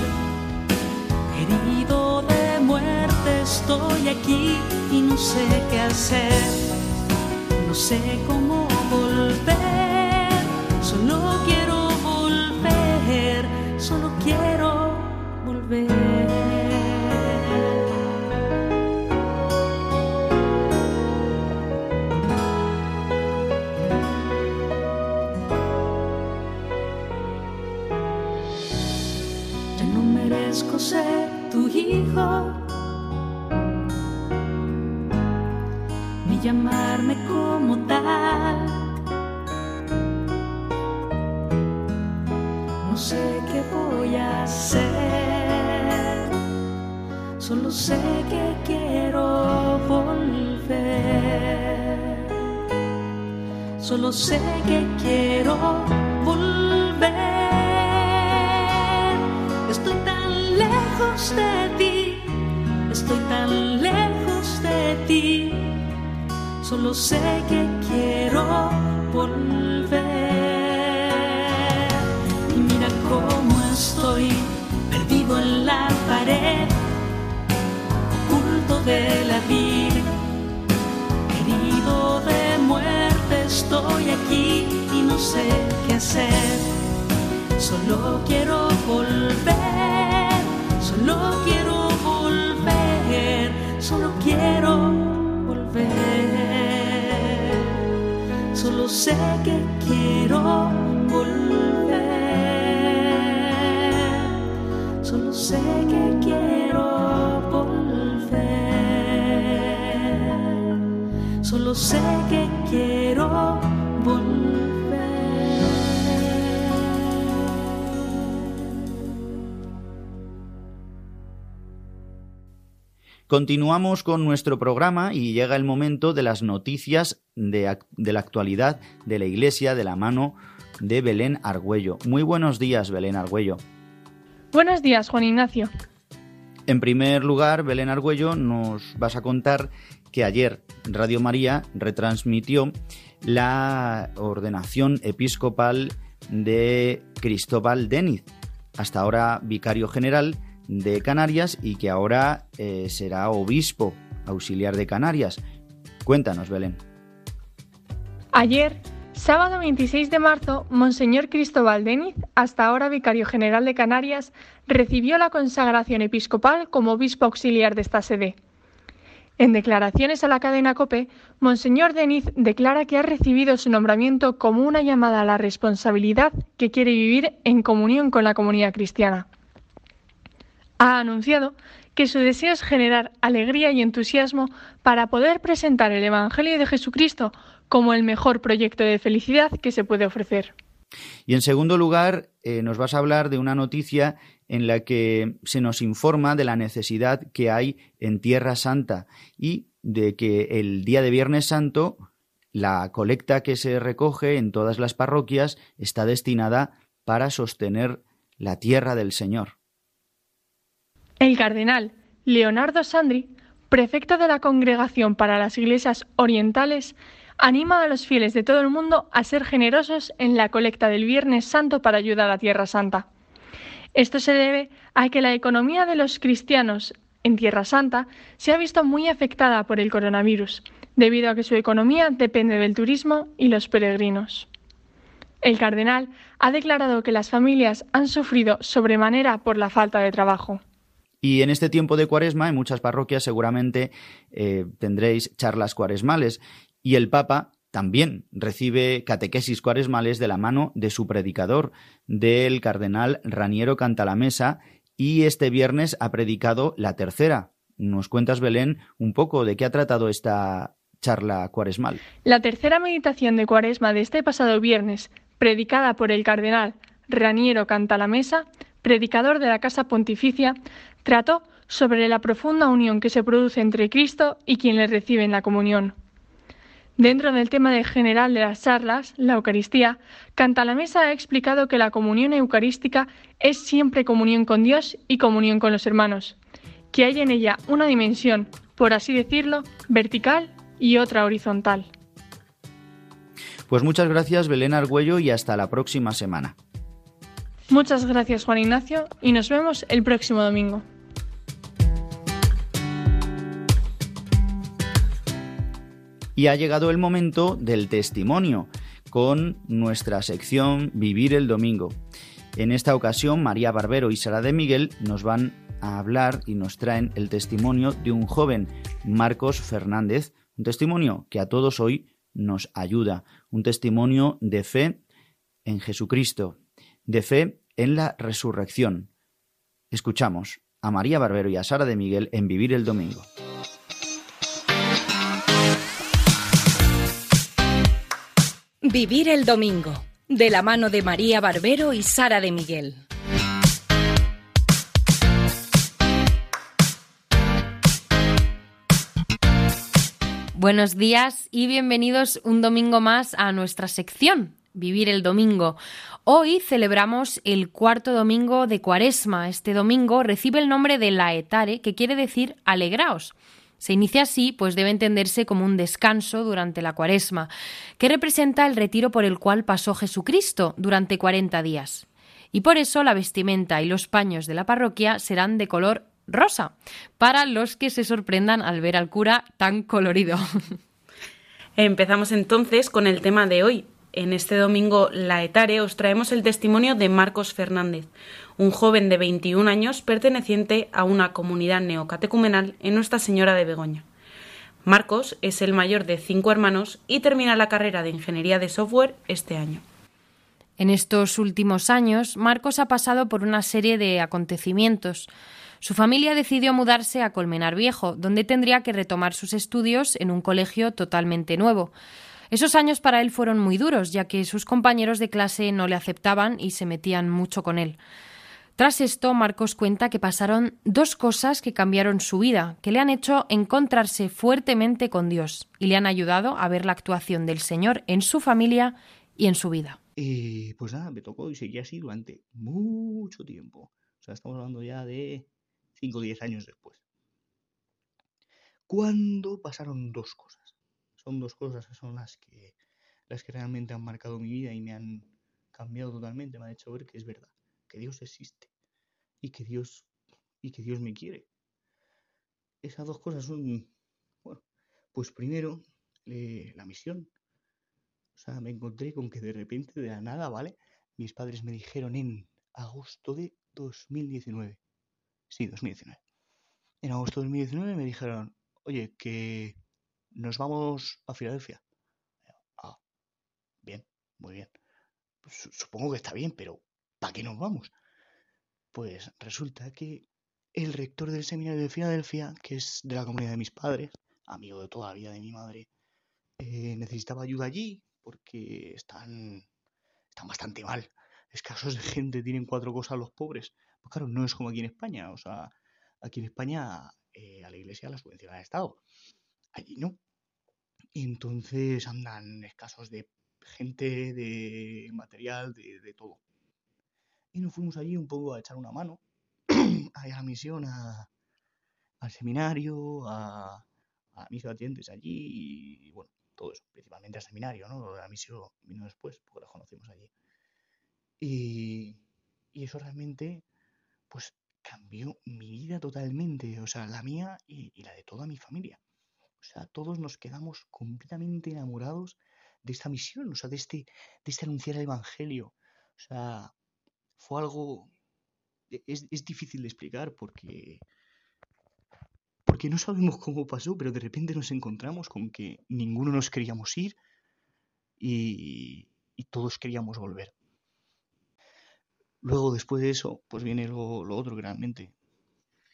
herido de muerte, estoy aquí y no sé qué hacer, no sé cómo sé que quiero volver. Estoy tan lejos de ti, estoy tan lejos de ti solo sé que sé que quiero volver. Continuamos con nuestro programa y llega el momento de las noticias de, de, la actualidad de la Iglesia de la mano de Belén Argüello. Muy buenos días, Belén Argüello. Buenos días, Juan Ignacio. En primer lugar, Belén Argüello, nos vas a contar que ayer Radio María retransmitió la ordenación episcopal de Cristóbal Deniz, hasta ahora vicario general de Canarias y que ahora eh, será obispo auxiliar de Canarias. Cuéntanos, Belén. Ayer, sábado 26 de marzo, Monseñor Cristóbal Deniz, hasta ahora vicario general de Canarias, recibió la consagración episcopal como obispo auxiliar de esta sede. En declaraciones a la cadena COPE, Monseñor Deniz declara que ha recibido su nombramiento como una llamada a la responsabilidad que quiere vivir en comunión con la comunidad cristiana ha anunciado que su deseo es generar alegría y entusiasmo para poder presentar el Evangelio de Jesucristo como el mejor proyecto de felicidad que se puede ofrecer. Y en segundo lugar, eh, nos vas a hablar de una noticia en la que se nos informa de la necesidad que hay en Tierra Santa y de que el día de Viernes Santo la colecta que se recoge en todas las parroquias está destinada para sostener la tierra del Señor. El cardenal Leonardo Sandri, prefecto de la Congregación para las Iglesias Orientales, anima a los fieles de todo el mundo a ser generosos en la colecta del Viernes Santo para ayudar a Tierra Santa. Esto se debe a que la economía de los cristianos en Tierra Santa se ha visto muy afectada por el coronavirus, debido a que su economía depende del turismo y los peregrinos. El cardenal ha declarado que las familias han sufrido sobremanera por la falta de trabajo. Y en este tiempo de cuaresma, en muchas parroquias seguramente eh, tendréis charlas cuaresmales. Y el Papa también recibe catequesis cuaresmales de la mano de su predicador, del cardenal Raniero Cantalamesa, y este viernes ha predicado la tercera. ¿Nos cuentas, Belén, un poco de qué ha tratado esta charla cuaresmal? La tercera meditación de cuaresma de este pasado viernes, predicada por el cardenal Raniero Cantalamesa, predicador de la Casa Pontificia, trató sobre la profunda unión que se produce entre Cristo y quien le recibe en la comunión. Dentro del tema de general de las charlas, la Eucaristía, Canta la Mesa ha explicado que la comunión eucarística es siempre comunión con Dios y comunión con los hermanos, que hay en ella una dimensión, por así decirlo, vertical y otra horizontal. Pues muchas gracias Belén Argüello y hasta la próxima semana. Muchas gracias Juan Ignacio y nos vemos el próximo domingo. Y ha llegado el momento del testimonio con nuestra sección Vivir el Domingo. En esta ocasión, María Barbero y Sara de Miguel nos van a hablar y nos traen el testimonio de un joven, Marcos Fernández, un testimonio que a todos hoy nos ayuda, un testimonio de fe en Jesucristo, de fe en la resurrección. Escuchamos a María Barbero y a Sara de Miguel en Vivir el Domingo. Vivir el Domingo, de la mano de María Barbero y Sara de Miguel. Buenos días y bienvenidos un domingo más a nuestra sección, Vivir el Domingo. Hoy celebramos el cuarto domingo de Cuaresma. Este domingo recibe el nombre de Laetare, que quiere decir alegraos. Se inicia así, pues debe entenderse como un descanso durante la cuaresma, que representa el retiro por el cual pasó Jesucristo durante cuarenta días. Y por eso la vestimenta y los paños de la parroquia serán de color rosa, para los que se sorprendan al ver al cura tan colorido. Empezamos entonces con el tema de hoy. En este domingo Laetare os traemos el testimonio de Marcos Fernández, un joven de 21 años perteneciente a una comunidad neocatecumenal en Nuestra Señora de Begoña. Marcos es el mayor de cinco hermanos y termina la carrera de Ingeniería de Software este año. En estos últimos años, Marcos ha pasado por una serie de acontecimientos. Su familia decidió mudarse a Colmenar Viejo, donde tendría que retomar sus estudios en un colegio totalmente nuevo. Esos años para él fueron muy duros, ya que sus compañeros de clase no le aceptaban y se metían mucho con él. Tras esto, Marcos cuenta que pasaron dos cosas que cambiaron su vida, que le han hecho encontrarse fuertemente con Dios y le han ayudado a ver la actuación del Señor en su familia y en su vida. Y pues nada, me tocó y seguí así durante mucho tiempo. O sea, estamos hablando ya de 5 o 10 años después. Cuando pasaron dos cosas. Son dos cosas que son las que, las que realmente han marcado mi vida y me han cambiado totalmente. Me han hecho ver que es verdad, que Dios existe y que Dios, y que Dios me quiere. Esas dos cosas son, bueno, pues primero la misión. O sea, me encontré con que de repente, de la nada, ¿vale? Mis padres me dijeron en agosto de 2019. Sí, 2019. En agosto de 2019 me dijeron, oye, que nos vamos a Filadelfia. Ah, bien, muy bien. Supongo que está bien, pero ¿para qué nos vamos? Pues resulta que el rector del seminario de Filadelfia, que es de la comunidad de mis padres, amigo de toda la vida de mi madre, eh, necesitaba ayuda allí porque están, están bastante mal. Escasos de gente, tienen cuatro cosas los pobres. Pues claro, no es como aquí en España. O sea, aquí en España eh, a la iglesia la subvenciona el Estado. Allí no. entonces andan escasos de gente, de material, de, todo. Y nos fuimos allí un poco a echar una mano a la misión, al seminario, a, a mis batientes allí y, bueno, todo eso, principalmente al seminario, ¿no? La misión vino después, porque la conocimos allí. Y, y eso realmente, pues cambió mi vida totalmente, o sea, la mía y, la de toda mi familia. O sea, todos nos quedamos completamente enamorados de esta misión, o sea, de este, de este anunciar el Evangelio. O sea, fue algo... E, es, es difícil de explicar porque... Porque no sabemos cómo pasó, pero de repente nos encontramos con que ninguno nos queríamos ir y, y todos queríamos volver. Luego, después de eso, pues viene lo, otro que realmente,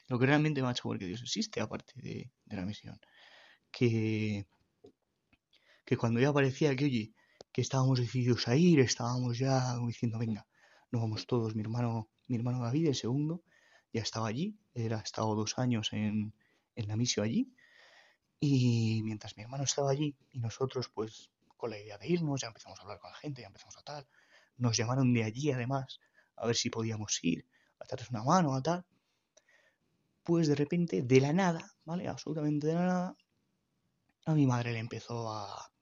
lo que realmente me ha hecho ver que Dios existe, aparte de, la misión. Que, que cuando ya parecía que, oye, que estábamos decididos a ir, estábamos ya diciendo, venga, nos vamos todos, mi hermano, mi hermano David, el segundo, ya estaba allí, era estado dos años en, en la misión allí, y mientras mi hermano estaba allí y nosotros, pues, con la idea de irnos, ya empezamos a hablar con la gente, ya empezamos a tal, nos llamaron de allí además a ver si podíamos ir, a echarles una mano, a tal. Pues de repente, de la nada, ¿vale? Absolutamente de la nada, a mi madre le empezó a,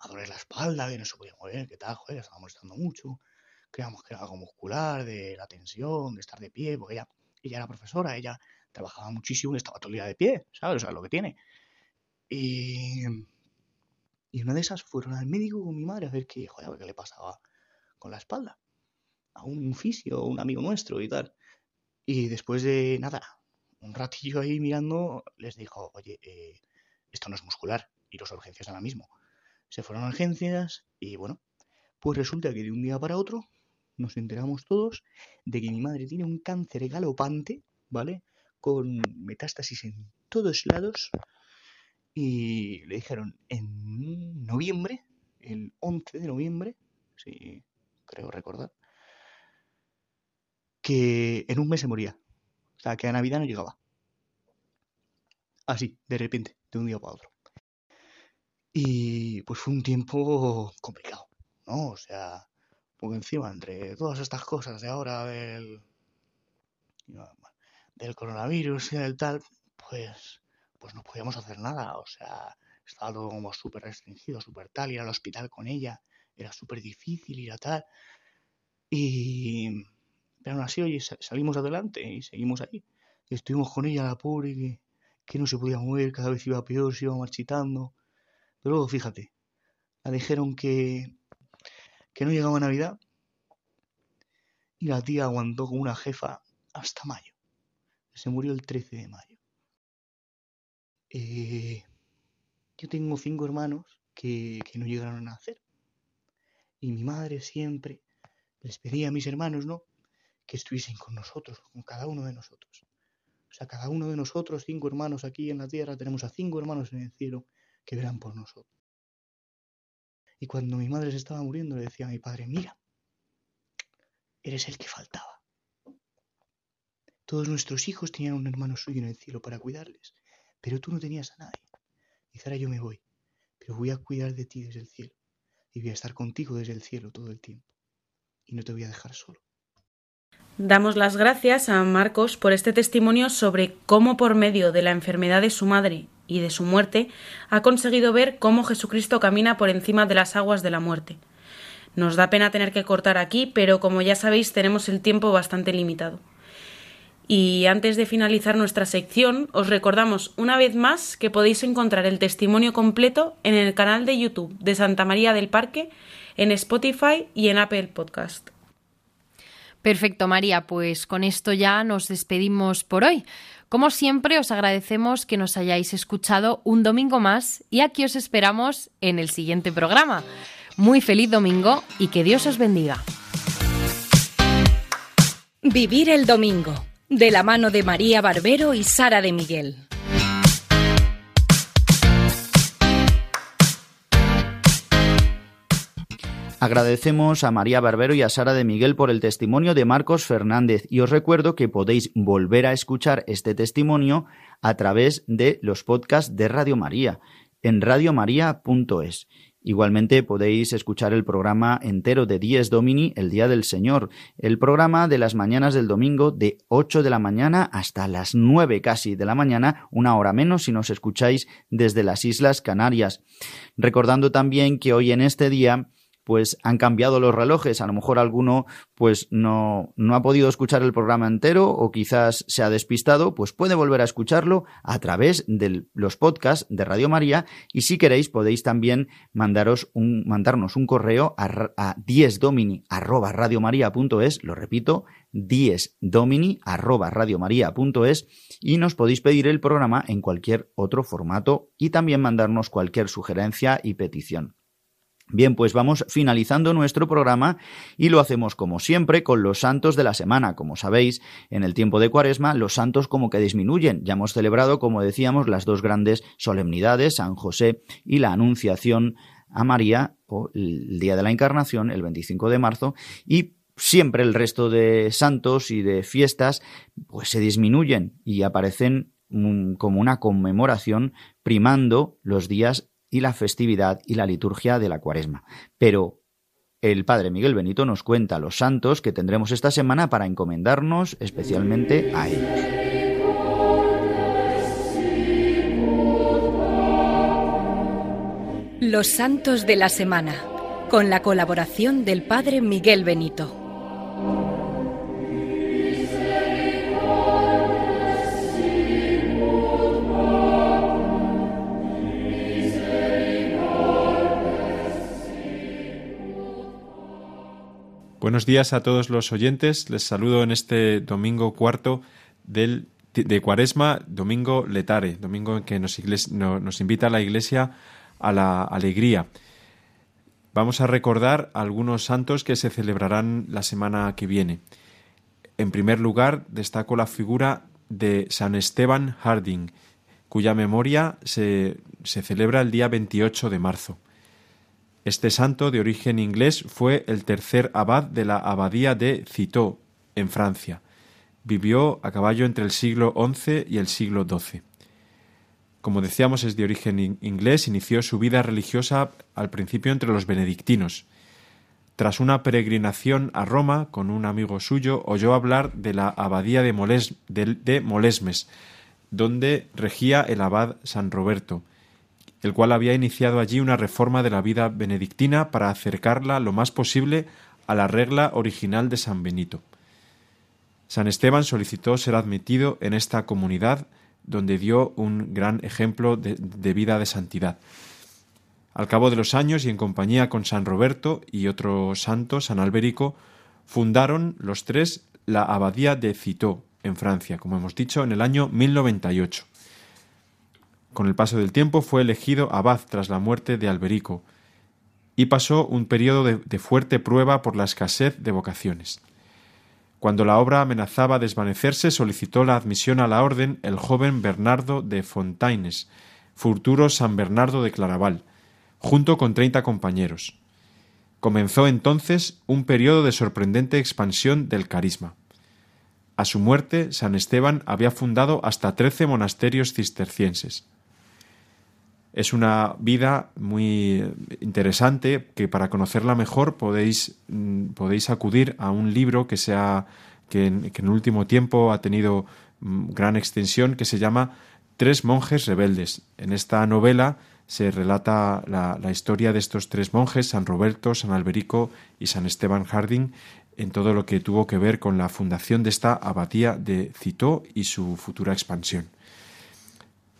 a doler la espalda, que no se podía mover, que tal, joder, estaba molestando mucho. Creíamos que era algo muscular, de la tensión, de estar de pie, porque ella, ella era profesora, ella trabajaba muchísimo y estaba todo día de pie, ¿sabes? O sea, lo que tiene. Y, y una de esas fueron al médico con mi madre a ver qué, joder, qué le pasaba con la espalda a un fisio, un amigo nuestro y tal. Y después de nada, un ratillo ahí mirando, les dijo, oye, eh, esto no es muscular, iros a urgencias ahora mismo. Se fueron a urgencias y bueno, pues resulta que de un día para otro nos enteramos todos de que mi madre tiene un cáncer galopante, ¿vale? Con metástasis en todos lados. Y le dijeron en noviembre, el 11 de noviembre, si creo recordar, que en un mes se moría. O sea, que a Navidad no llegaba. Así, de repente, de un día para otro. Y pues fue un tiempo complicado, ¿no? O sea, porque encima, entre todas estas cosas de ahora del, del coronavirus y del tal, pues, pues no podíamos hacer nada. O sea, estaba todo como súper restringido, súper tal, ir al hospital con ella era súper difícil ir a tal. Y, pero aún así, oye, salimos adelante y seguimos ahí. Y estuvimos con ella, la pobre, que, que no se podía mover, cada vez iba peor, se iba marchitando. Pero luego, fíjate, la dijeron que, que no llegaba Navidad y la tía aguantó con una jefa hasta mayo. Se murió el 13 de mayo. Eh, yo tengo cinco hermanos que, que no llegaron a nacer. Y mi madre siempre les pedía a mis hermanos, ¿no? que estuviesen con nosotros, con cada uno de nosotros. O sea, cada uno de nosotros, cinco hermanos aquí en la tierra, tenemos a cinco hermanos en el cielo que verán por nosotros. Y cuando mi madre se estaba muriendo, le decía a mi padre, mira, eres el que faltaba. Todos nuestros hijos tenían un hermano suyo en el cielo para cuidarles, pero tú no tenías a nadie. Dice, ahora yo me voy, pero voy a cuidar de ti desde el cielo y voy a estar contigo desde el cielo todo el tiempo y no te voy a dejar solo. Damos las gracias a Marcos por este testimonio sobre cómo por medio de la enfermedad de su madre y de su muerte ha conseguido ver cómo Jesucristo camina por encima de las aguas de la muerte. Nos da pena tener que cortar aquí, pero como ya sabéis tenemos el tiempo bastante limitado. Y antes de finalizar nuestra sección, os recordamos una vez más que podéis encontrar el testimonio completo en el canal de YouTube de Santa María del Parque, en Spotify y en Apple Podcast. Perfecto, María, pues con esto ya nos despedimos por hoy. Como siempre, os agradecemos que nos hayáis escuchado un domingo más y aquí os esperamos en el siguiente programa. Muy feliz domingo y que Dios os bendiga. Vivir el domingo, de la mano de María Barbero y Sara de Miguel. Agradecemos a María Barbero y a Sara de Miguel por el testimonio de Marcos Fernández y os recuerdo que podéis volver a escuchar este testimonio a través de los podcasts de Radio María en radiomaria.es. Igualmente podéis escuchar el programa entero de Dies Domini, el Día del Señor, el programa de las mañanas del domingo de 8 de la mañana hasta las 9 casi de la mañana, una hora menos si nos escucháis desde las Islas Canarias. Recordando también que hoy en este día pues han cambiado los relojes. A lo mejor alguno pues no, no ha podido escuchar el programa entero o quizás se ha despistado, pues puede volver a escucharlo a través de los podcasts de Radio María y si queréis podéis también mandaros mandarnos un correo a, a diesdomini arroba lo repito, diesdomini arroba radiomaria.es y nos podéis pedir el programa en cualquier otro formato y también mandarnos cualquier sugerencia y petición. Bien, pues vamos finalizando nuestro programa y lo hacemos como siempre con los santos de la semana. Como sabéis, en el tiempo de Cuaresma los santos como que disminuyen. Ya hemos celebrado, como decíamos, las dos grandes solemnidades, San José y la Anunciación a María, o el Día de la Encarnación, el 25 de marzo, y siempre el resto de santos y de fiestas pues se disminuyen y aparecen como una conmemoración primando los días y la festividad y la liturgia de la cuaresma. Pero el Padre Miguel Benito nos cuenta los santos que tendremos esta semana para encomendarnos especialmente a ellos. Los santos de la semana, con la colaboración del Padre Miguel Benito. Buenos días a todos los oyentes. Les saludo en este domingo cuarto del, de Cuaresma, domingo letare, domingo en que nos, nos invita la Iglesia a la alegría. Vamos a recordar algunos santos que se celebrarán la semana que viene. En primer lugar, destaco la figura de San Esteban Harding, cuya memoria se, se celebra el día 28 de marzo. Este santo de origen inglés fue el tercer abad de la abadía de Citeaux, en Francia. Vivió a caballo entre el siglo XI y el siglo XII. Como decíamos, es de origen inglés, inició su vida religiosa al principio entre los benedictinos. Tras una peregrinación a Roma con un amigo suyo, oyó hablar de la abadía de, de Molesmes, donde regía el abad San Roberto, el cual había iniciado allí una reforma de la vida benedictina para acercarla lo más posible a la regla original de San Benito. San Esteban solicitó ser admitido en esta comunidad donde dio un gran ejemplo de, vida de santidad. Al cabo de los años y en compañía con San Roberto y otro santo, San Alberico, fundaron los tres la abadía de Citeaux, en Francia, como hemos dicho, en el año 1098. Con el paso del tiempo fue elegido abad tras la muerte de Alberico y pasó un periodo de, fuerte prueba por la escasez de vocaciones. Cuando la obra amenazaba desvanecerse, solicitó la admisión a la orden el joven Bernardo de Fontaines, futuro San Bernardo de Claraval, junto con treinta compañeros. Comenzó entonces un periodo de sorprendente expansión del carisma. A su muerte, San Esteban había fundado hasta trece monasterios cistercienses. Es una vida muy interesante que para conocerla mejor podéis, mm, podéis acudir a un libro que, sea, que, en, que en el último tiempo ha tenido mm, gran extensión que se llama Tres monjes rebeldes. En esta novela se relata la, historia de estos tres monjes, San Roberto, San Alberico y San Esteban Harding, en todo lo que tuvo que ver con la fundación de esta abadía de Citó y su futura expansión.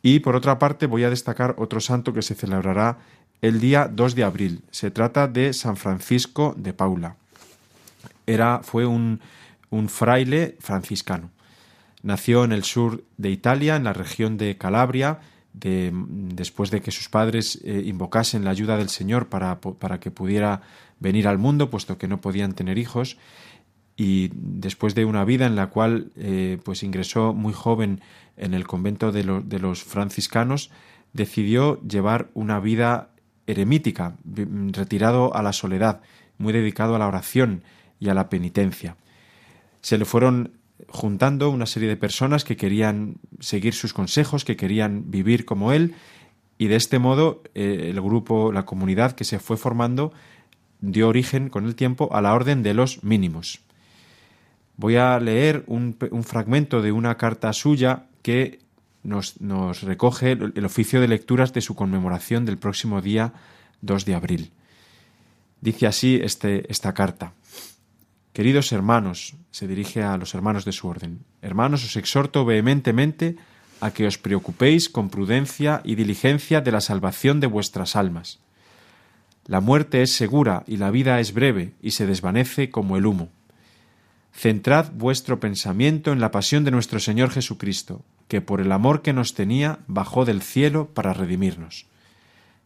Y por otra parte voy a destacar otro santo que se celebrará el día 2 de abril. Se trata de San Francisco de Paula. Era, fue un, un fraile franciscano. Nació en el sur de Italia, en la región de Calabria, de, después de que sus padres eh, invocasen la ayuda del Señor para, para, que pudiera venir al mundo, puesto que no podían tener hijos, y después de una vida en la cual eh, pues ingresó muy joven en el convento de, lo, de los franciscanos, decidió llevar una vida eremítica, retirado a la soledad, muy dedicado a la oración y a la penitencia. Se le fueron juntando una serie de personas que querían seguir sus consejos, que querían vivir como él, y de este modo eh, el grupo, la comunidad que se fue formando, dio origen con el tiempo a la orden de los mínimos. Voy a leer un, fragmento de una carta suya que nos, nos recoge el, el oficio de lecturas de su conmemoración del próximo día 2 de abril. Dice así este, esta carta. Queridos hermanos, se dirige a los hermanos de su orden, hermanos, os exhorto vehementemente a que os preocupéis con prudencia y diligencia de la salvación de vuestras almas. La muerte es segura y la vida es breve y se desvanece como el humo. Centrad vuestro pensamiento en la pasión de nuestro Señor Jesucristo, que por el amor que nos tenía bajó del cielo para redimirnos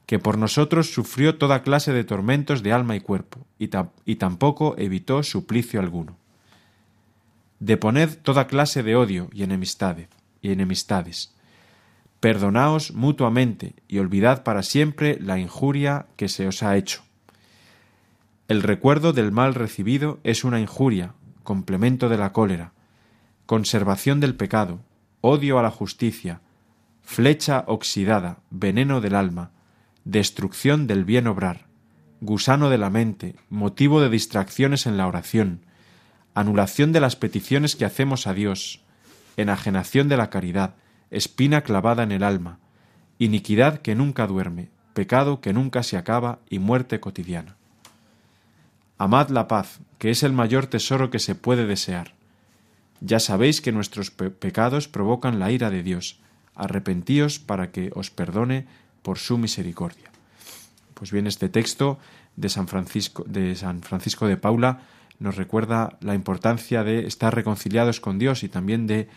que por nosotros sufrió toda clase de tormentos de alma y cuerpo, y, tampoco evitó suplicio alguno. Deponed toda clase de odio y enemistades, y enemistades. Perdonaos mutuamente y olvidad para siempre la injuria que se os ha hecho. El recuerdo del mal recibido es una injuria, complemento de la cólera, conservación del pecado, odio a la justicia, flecha oxidada, veneno del alma, destrucción del bien obrar, gusano de la mente, motivo de distracciones en la oración, anulación de las peticiones que hacemos a Dios, enajenación de la caridad, espina clavada en el alma, iniquidad que nunca duerme, pecado que nunca se acaba y muerte cotidiana. Amad la paz, que es el mayor tesoro que se puede desear. Ya sabéis que nuestros pe pecados provocan la ira de Dios. Arrepentíos para que os perdone por su misericordia. Pues bien, este texto de San Francisco de, San Francisco de Paula nos recuerda la importancia de estar reconciliados con Dios y también de,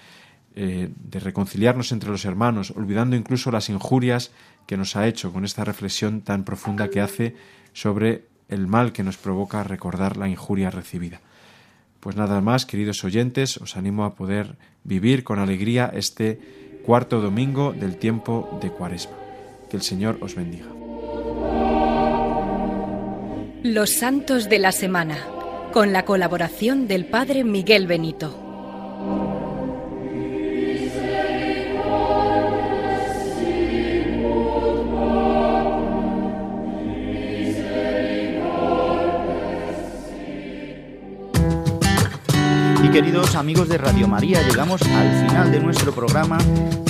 eh, de reconciliarnos entre los hermanos, olvidando incluso las injurias que nos ha hecho con esta reflexión tan profunda que hace sobre el mal que nos provoca recordar la injuria recibida. Pues nada más, queridos oyentes, os animo a poder vivir con alegría este cuarto domingo del tiempo de Cuaresma. Que el Señor os bendiga. Los Santos de la Semana, con la colaboración del Padre Miguel Benito. Queridos amigos de Radio María, llegamos al final de nuestro programa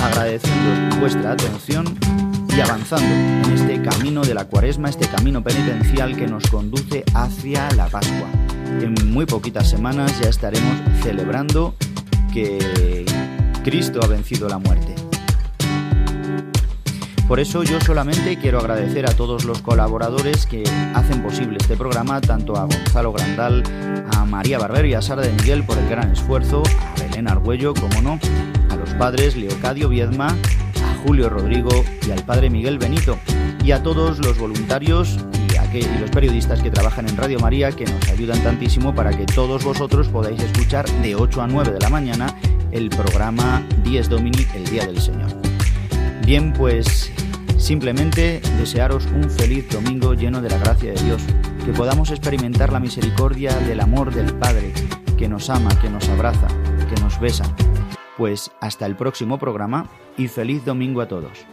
agradeciendo vuestra atención y avanzando en este camino de la cuaresma, este camino penitencial que nos conduce hacia la Pascua. En muy poquitas semanas ya estaremos celebrando que Cristo ha vencido la muerte. Por eso yo solamente quiero agradecer a todos los colaboradores que hacen posible este programa, tanto a Gonzalo Grandal, a María Barber y a Sara de Miguel por el gran esfuerzo, a Elena Argüello, como no, a los padres Leocadio Viedma, a Julio Rodrigo y al padre Miguel Benito, y a todos los voluntarios y, a los periodistas que trabajan en Radio María que nos ayudan tantísimo para que todos vosotros podáis escuchar de 8 a 9 de la mañana el programa Dies Domini, el Día del Señor. Bien, pues simplemente desearos un feliz domingo lleno de la gracia de Dios, que podamos experimentar la misericordia del amor del Padre, que nos ama, que nos abraza, que nos besa. Pues hasta el próximo programa y feliz domingo a todos.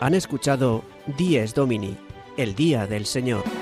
Han escuchado Dies Domini, el Día del Señor.